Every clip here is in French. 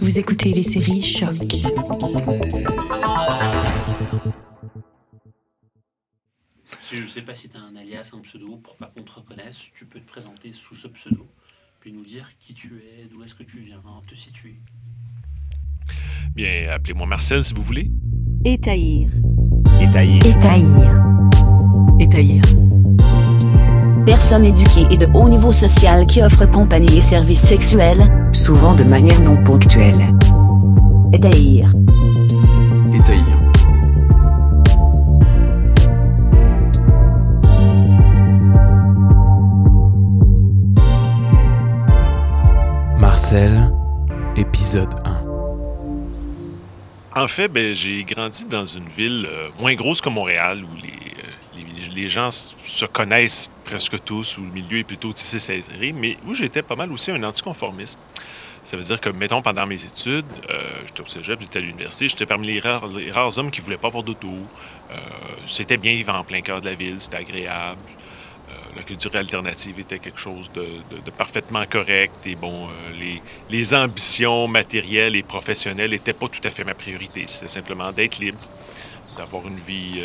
Vous écoutez les séries Choc. Je ne sais pas si tu as un alias, un pseudo, pour pas qu'on te reconnaisse, tu peux te présenter sous ce pseudo, puis nous dire qui tu es, d'où est-ce que tu viens, te situer. Bien, appelez-moi Marcel si vous voulez. Étaïr. Étaïr. Étaïr. Étaïr. Personne éduquée et de haut niveau social qui offre compagnie et services sexuels, Souvent de manière non ponctuelle. Étaïr. Étaïr. Marcel, épisode 1. En fait, ben, j'ai grandi dans une ville euh, moins grosse que Montréal où les, les, gens se connaissent presque tous, où le milieu est plutôt tissé serré, mais où j'étais pas mal aussi un anticonformiste. Ça veut dire que, mettons, pendant mes études, euh, j'étais au cégep, j'étais à l'université, j'étais parmi les rares, hommes qui voulaient pas avoir d'auto. Euh, c'était bien vivre en plein cœur de la ville, c'était agréable. Euh, la culture alternative était quelque chose de, parfaitement correct. Et bon, les, ambitions matérielles et professionnelles n'étaient pas tout à fait ma priorité. C'était simplement d'être libre, d'avoir une vie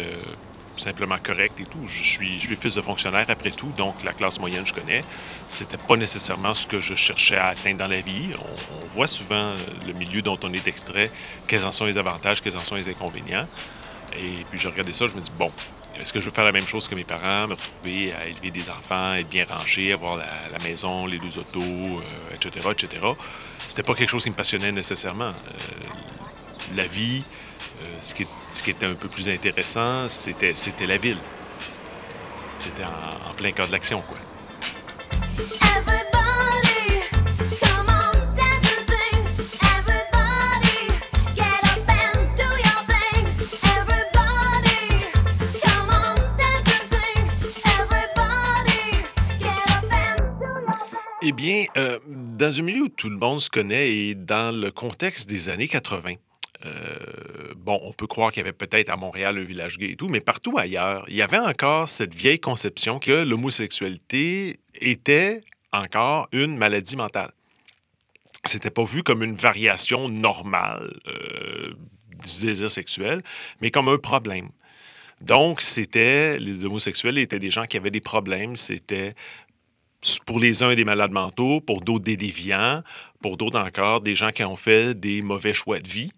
simplement correcte et tout. Je suis, je suis fils de fonctionnaire après tout, donc la classe moyenne, je connais. C'était pas nécessairement ce que je cherchais à atteindre dans la vie. On, voit souvent euh, le milieu dont on est extrait, quels en sont les avantages, quels en sont les inconvénients. Et puis je regardais ça, je me dis, bon, est-ce que je veux faire la même chose que mes parents, me retrouver à élever des enfants, être bien rangé, avoir la, maison, les deux autos, euh, etc., etc. C'était pas quelque chose qui me passionnait nécessairement. Euh, la vie, euh, ce, qui, ce qui était un peu plus intéressant, c'était, c'était la ville. C'était en, en plein cœur de l'action, quoi. Eh bien, euh, dans un milieu où tout le monde se connaît et dans le contexte des années 80, euh, bon, on peut croire qu'il y avait peut-être à Montréal un village gay et tout, mais partout ailleurs, il y avait encore cette vieille conception que l'homosexualité était encore une maladie mentale. C'était pas vu comme une variation normale euh, du désir sexuel, mais comme un problème. Donc, c'était, les homosexuels étaient des gens qui avaient des problèmes, c'était pour les uns des malades mentaux, pour d'autres des déviants, pour d'autres encore des gens qui ont fait des mauvais choix de vie.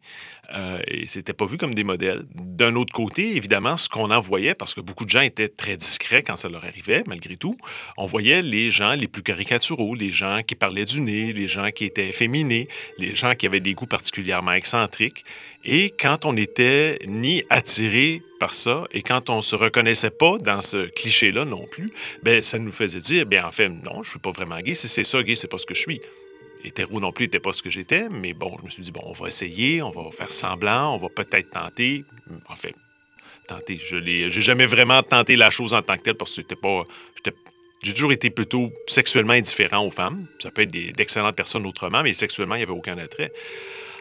Euh, et c'était pas vu comme des modèles. D'un autre côté, évidemment, ce qu'on en voyait, parce que beaucoup de gens étaient très discrets quand ça leur arrivait, malgré tout, on voyait les gens les plus caricaturaux, les gens qui parlaient du nez, les gens qui étaient efféminés, les gens qui avaient des goûts particulièrement excentriques. Et quand on n'était ni attiré par ça, et quand on se reconnaissait pas dans ce cliché-là non plus, ben ça nous faisait dire, ben en fait, non, je suis pas vraiment gay. Si c'est ça, gay, c'est pas ce que je suis. Hétéro non plus n'était pas ce que j'étais, mais bon, je me suis dit, bon, on va essayer, on va faire semblant, on va peut-être tenter. En fait, tenter, je j'ai jamais vraiment tenté la chose en tant que telle parce que c'était pas, j'ai toujours été plutôt sexuellement indifférent aux femmes. Ça peut être d'excellentes personnes autrement, mais sexuellement, il n'y avait aucun attrait.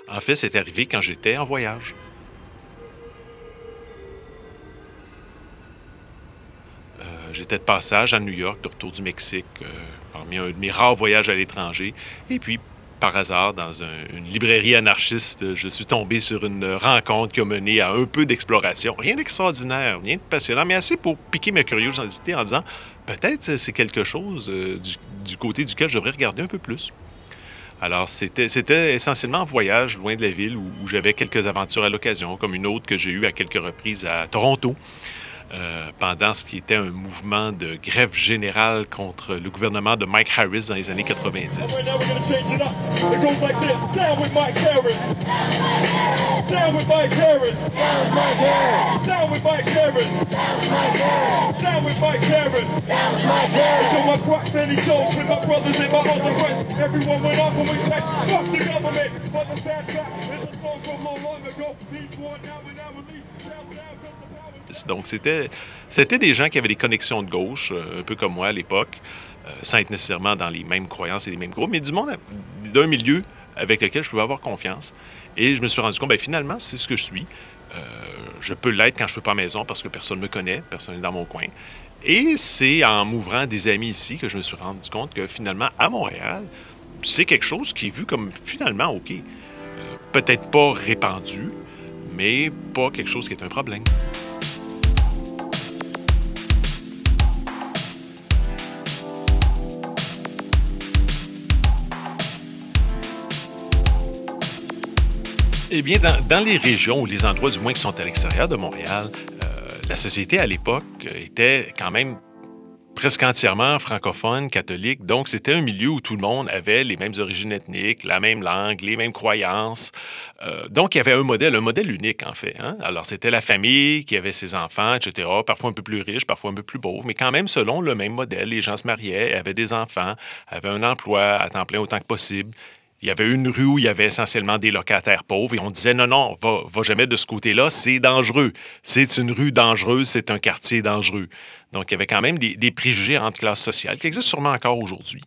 En fait, c'est arrivé quand j'étais en voyage. J'étais de passage à New York, de retour du Mexique, euh, parmi un de mes rares voyages à l'étranger. Et puis, par hasard, dans un- une librairie anarchiste, je suis tombé sur une rencontre qui a mené à un peu d'exploration. Rien d'extraordinaire, rien de passionnant, mais assez pour piquer ma curiosité en disant peut-être c'est quelque chose euh, du, côté duquel je devrais regarder un peu plus. Alors, c'était essentiellement un voyage loin de la ville où j'avais quelques aventures à l'occasion, comme une autre que j'ai eue à quelques reprises à Toronto, euh, pendant ce qui était un mouvement de grève générale contre le gouvernement de Mike Harris dans les années 90. Donc, c'était c'était des gens qui avaient des connexions de gauche, euh, un peu comme moi à l'époque, euh, sans être nécessairement dans les mêmes croyances et les mêmes groupes, mais du monde, d'un milieu avec lequel je pouvais avoir confiance. Et je me suis rendu compte, ben, finalement, c'est ce que je suis. Euh, je peux l'être quand je ne suis pas à maison parce que personne ne me connaît, personne n'est dans mon coin. Et c'est en m'ouvrant des amis ici que je me suis rendu compte que finalement, à Montréal, c'est quelque chose qui est vu comme finalement OK. peut-être pas répandu, mais pas quelque chose qui est un problème. Eh bien, dans, les régions ou les endroits du moins qui sont à l'extérieur de Montréal, euh, la société à l'époque était quand même presque entièrement francophone, catholique. Donc, c'était un milieu où tout le monde avait les mêmes origines ethniques, la même langue, les mêmes croyances. Euh, donc, il y avait un modèle, un modèle unique, en fait. hein. Alors, c'était la famille qui avait ses enfants, etc., parfois un peu plus riches, parfois un peu plus pauvres, mais quand même selon le même modèle. Les gens se mariaient, avaient des enfants, avaient un emploi à temps plein autant que possible. Il y avait une rue où il y avait essentiellement des locataires pauvres et on disait non, non, va, va jamais de ce côté-là, c'est dangereux. C'est une rue dangereuse, c'est un quartier dangereux. Donc, il y avait quand même des, préjugés entre classes sociales qui existent sûrement encore aujourd'hui.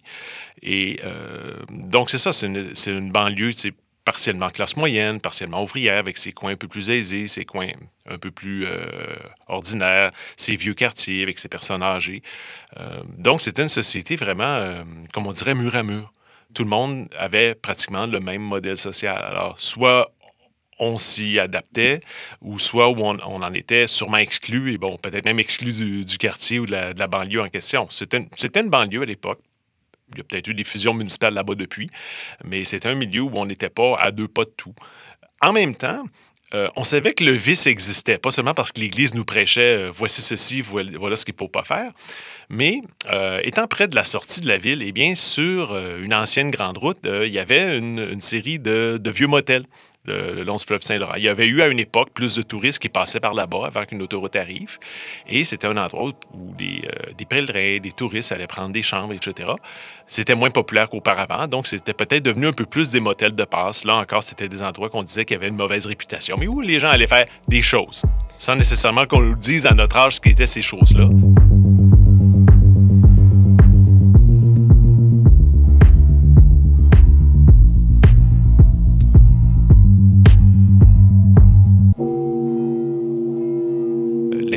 Et euh, donc, c'est ça, c'est une, une banlieue, c'est partiellement classe moyenne, partiellement ouvrière, avec ses coins un peu plus aisés, ses coins un peu plus euh, ordinaires, ses vieux quartiers avec ses personnes âgées. Euh, donc, c'était une société vraiment, comme on dirait, mur à mur tout le monde avait pratiquement le même modèle social. Alors, soit on s'y adaptait, ou soit on, en était sûrement exclu, et bon, peut-être même exclu du, quartier ou de la, banlieue en question. C'était une, une banlieue à l'époque. Il y a peut-être eu des fusions municipales là-bas depuis, mais c'était un milieu où on n'était pas à deux pas de tout. En même temps, euh, on savait que le vice existait, pas seulement parce que l'Église nous prêchait euh, voici ceci, voilà, ce qu'il ne faut pas faire, mais euh, étant près de la sortie de la ville, eh bien, sur une ancienne grande route, il y avait une, série de vieux motels le, long du fleuve Saint-Laurent. Il y avait eu à une époque plus de touristes qui passaient par là-bas avant qu'une autoroute arrive. Et c'était un endroit où des, euh, des pèlerins, des touristes allaient prendre des chambres, etc. C'était moins populaire qu'auparavant, donc c'était peut-être devenu un peu plus des motels de passe. Là encore, c'était des endroits qu'on disait qu'il y avait une mauvaise réputation, mais où les gens allaient faire des choses, sans nécessairement qu'on nous dise à notre âge ce qu'étaient ces choses-là.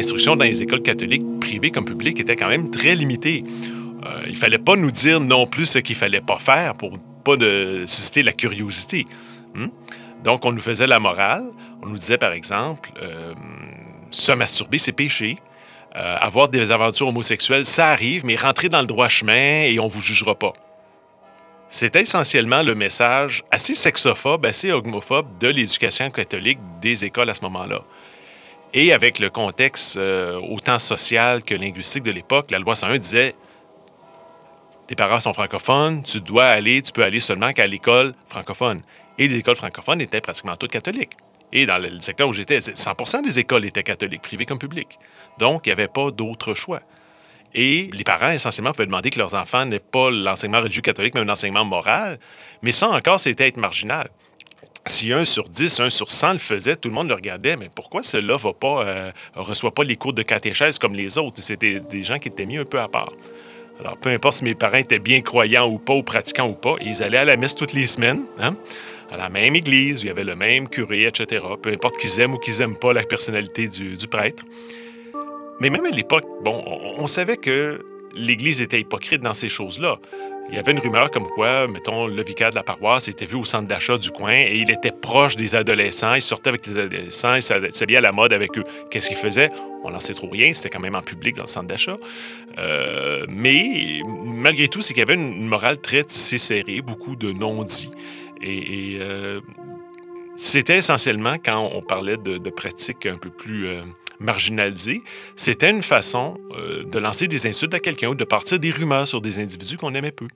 L'instruction dans les écoles catholiques, privées comme publiques, était quand même très limitée. Euh, il fallait pas nous dire non plus ce qu'il fallait pas faire pour pas susciter la curiosité. Hmm? Donc, on nous faisait la morale. On nous disait, par exemple, euh, se masturber, c'est péché. Euh, avoir des aventures homosexuelles, ça arrive, mais rentrez dans le droit chemin et on vous jugera pas. C'était essentiellement le message assez sexophobe, assez homophobe de l'éducation catholique des écoles à ce moment-là. Et avec le contexte euh, autant social que linguistique de l'époque, la loi 101 disait tes parents sont francophones, tu dois aller, tu peux aller seulement qu'à l'école francophone. Et les écoles francophones étaient pratiquement toutes catholiques. Et dans le secteur où j'étais, 100 des écoles étaient catholiques, privées comme publiques. Donc, il n'y avait pas d'autre choix. Et les parents, essentiellement, pouvaient demander que leurs enfants n'aient pas l'enseignement religieux catholique, mais un enseignement moral. Mais ça encore, c'était être marginal. Si un sur 10, un sur 100 le faisait, tout le monde le regardait, mais pourquoi pas, euh, reçoit pas les cours de catéchèse comme les autres? C'était des gens qui étaient mis un peu à part. Alors, peu importe si mes parents étaient bien croyants ou pas, ou pratiquants ou pas, ils allaient à la messe toutes les semaines, hein, à la même église, où il y avait le même curé, etc. Peu importe qu'ils aiment ou qu'ils n'aiment pas la personnalité du, prêtre. Mais même à l'époque, bon, on, on savait que l'Église était hypocrite dans ces choses-là. Il y avait une rumeur comme quoi, mettons, le vicaire de la paroisse était vu au centre d'achat du coin et il était proche des adolescents. Il sortait avec les adolescents, il s'habillait à la mode avec eux. Qu'est-ce qu'il faisait? On n'en sait trop rien. C'était quand même en public dans le centre d'achat. Euh, mais malgré tout, c'est qu'il y avait une, morale très tissée serrée, beaucoup de non-dits. Et, et, euh, c'était essentiellement, quand on parlait de, pratiques un peu plus euh, marginalisées, c'était une façon euh, de lancer des insultes à quelqu'un ou de partir des rumeurs sur des individus qu'on aimait peu.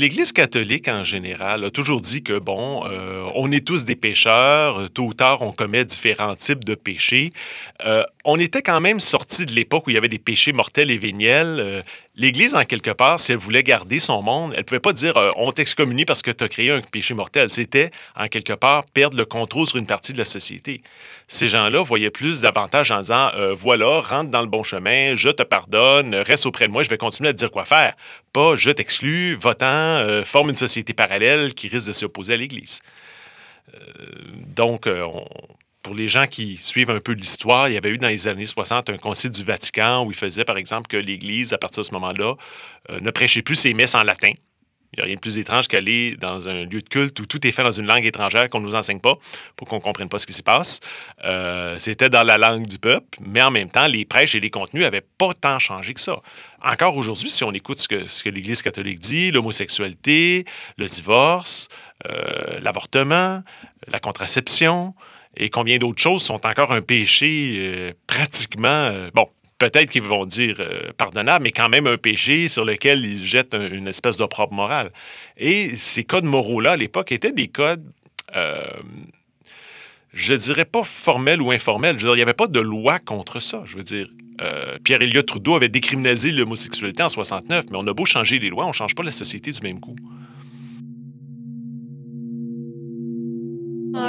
L'Église catholique en général a toujours dit que, bon, euh, on est tous des pécheurs, tôt ou tard on commet différents types de péchés. Euh, on était quand même sorti de l'époque où il y avait des péchés mortels et véniels. L'Église, en quelque part, si elle voulait garder son monde, elle ne pouvait pas dire euh, on t'excommunie parce que tu as créé un péché mortel. C'était, en quelque part, perdre le contrôle sur une partie de la société. Ces gens-là voyaient plus d'avantages en disant euh, voilà, rentre dans le bon chemin, je te pardonne, reste auprès de moi, je vais continuer à te dire quoi faire. Pas je t'exclus, votant, euh, forme une société parallèle qui risque de s'opposer à l'Église. Donc, on- pour les gens qui suivent un peu l'histoire, il y avait eu dans les années 60 un concile du Vatican où il faisait, par exemple, que l'Église, à partir de ce moment-là, euh, ne prêchait plus ses messes en latin. Il n'y a rien de plus étrange qu'aller dans un lieu de culte où tout est fait dans une langue étrangère qu'on ne nous enseigne pas pour qu'on ne comprenne pas ce qui s'y passe. Euh, C'était dans la langue du peuple, mais en même temps, les prêches et les contenus n'avaient pas tant changé que ça. Encore aujourd'hui, si on écoute ce que, ce que l'Église catholique dit, l'homosexualité, le divorce, euh, l'avortement, la contraception et combien d'autres choses sont encore un péché euh, pratiquement, euh, bon, peut-être qu'ils vont dire euh, pardonnable, mais quand même un péché sur lequel ils jettent un- une espèce d'opprobre moral. Et ces codes moraux-là, à l'époque, étaient des codes, je dirais pas formels ou informels. Je veux dire, il n'y avait pas de loi contre ça. Je veux dire, Pierre Elliott Trudeau avait décriminalisé l'homosexualité en 69, mais on a beau changer les lois, on ne change pas la société du même coup.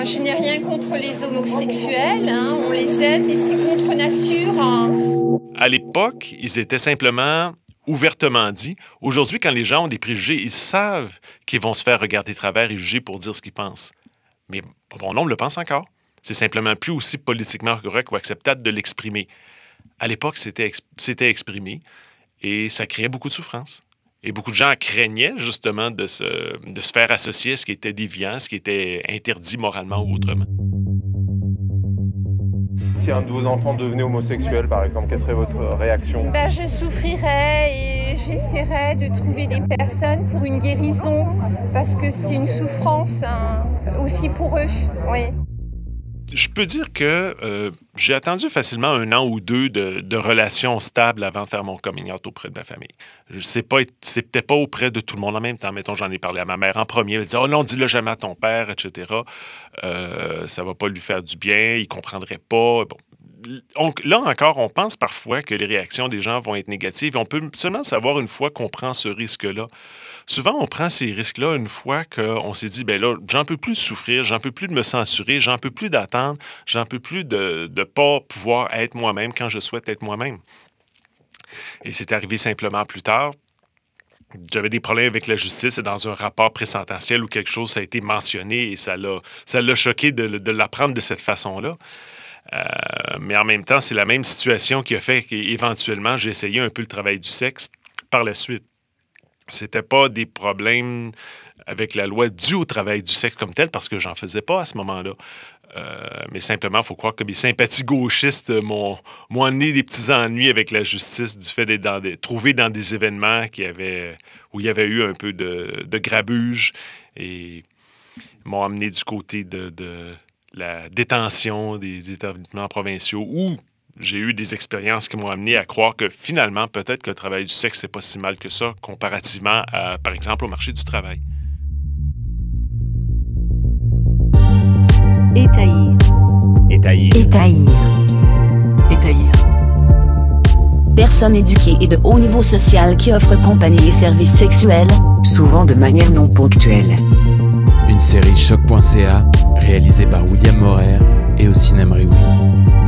Je n'ai rien contre les homosexuels, hein, on les aime, mais c'est contre nature. hein. À l'époque, ils étaient simplement ouvertement dit. Aujourd'hui, quand les gens ont des préjugés, ils savent qu'ils vont se faire regarder de travers et juger pour dire ce qu'ils pensent. Mais bon nombre le pense encore. C'est simplement plus aussi politiquement correct ou acceptable de l'exprimer. À l'époque, c'était exprimé et ça créait beaucoup de souffrance. Et beaucoup de gens craignaient justement de se, de se faire associer à ce qui était déviant, ce qui était interdit moralement ou autrement. Si un de vos enfants devenait homosexuel, par exemple, quelle serait votre réaction? Ben, je souffrirais et j'essaierais de trouver des personnes pour une guérison, parce que c'est une souffrance hein, aussi pour eux. Oui. Je peux dire que euh, j'ai attendu facilement un an ou deux de, relations stables avant de faire mon coming out auprès de ma famille. C'est peut-être pas auprès de tout le monde en même temps. Mettons, j'en ai parlé à ma mère en premier. Elle disait Oh non, dis-le jamais à ton père, etc. Euh, ça va pas lui faire du bien, il comprendrait pas. Bon. Là encore, on pense parfois que les réactions des gens vont être négatives. On peut seulement savoir une fois qu'on prend ce risque-là. Souvent, on prend ces risques-là une fois qu'on s'est dit, ben là, j'en peux plus de souffrir, j'en peux plus de me censurer, j'en peux plus d'attendre, j'en peux plus de ne pas pouvoir être moi-même quand je souhaite être moi-même. Et c'est arrivé simplement plus tard. J'avais des problèmes avec la justice et dans un rapport présententiel où quelque chose a été mentionné et ça l'a, choqué de l'apprendre de cette façon-là. Euh, mais en même temps, c'est la même situation qui a fait qu'éventuellement, j'ai essayé un peu le travail du sexe par la suite. C'était pas des problèmes avec la loi dus au travail du sexe comme tel, parce que j'en faisais pas à ce moment-là. Euh, mais simplement, il faut croire que mes sympathies gauchistes m'ont, amené des petits ennuis avec la justice du fait d'être dans des, trouvé dans des événements où il y avait eu un peu de, de grabuge et m'ont amené du côté de, de la détention des, des établissements provinciaux où j'ai eu des expériences qui m'ont amené à croire que finalement, peut-être que le travail du sexe, c'est pas si mal que ça, comparativement à, par exemple, au marché du travail. Étaillir. Étaillir. Étaillir. Étaillir. Personne éduquée et de haut niveau social qui offre compagnie et services sexuels. Souvent de manière non ponctuelle. Une série choc.ca réalisée par William Morer et au cinéma Oui.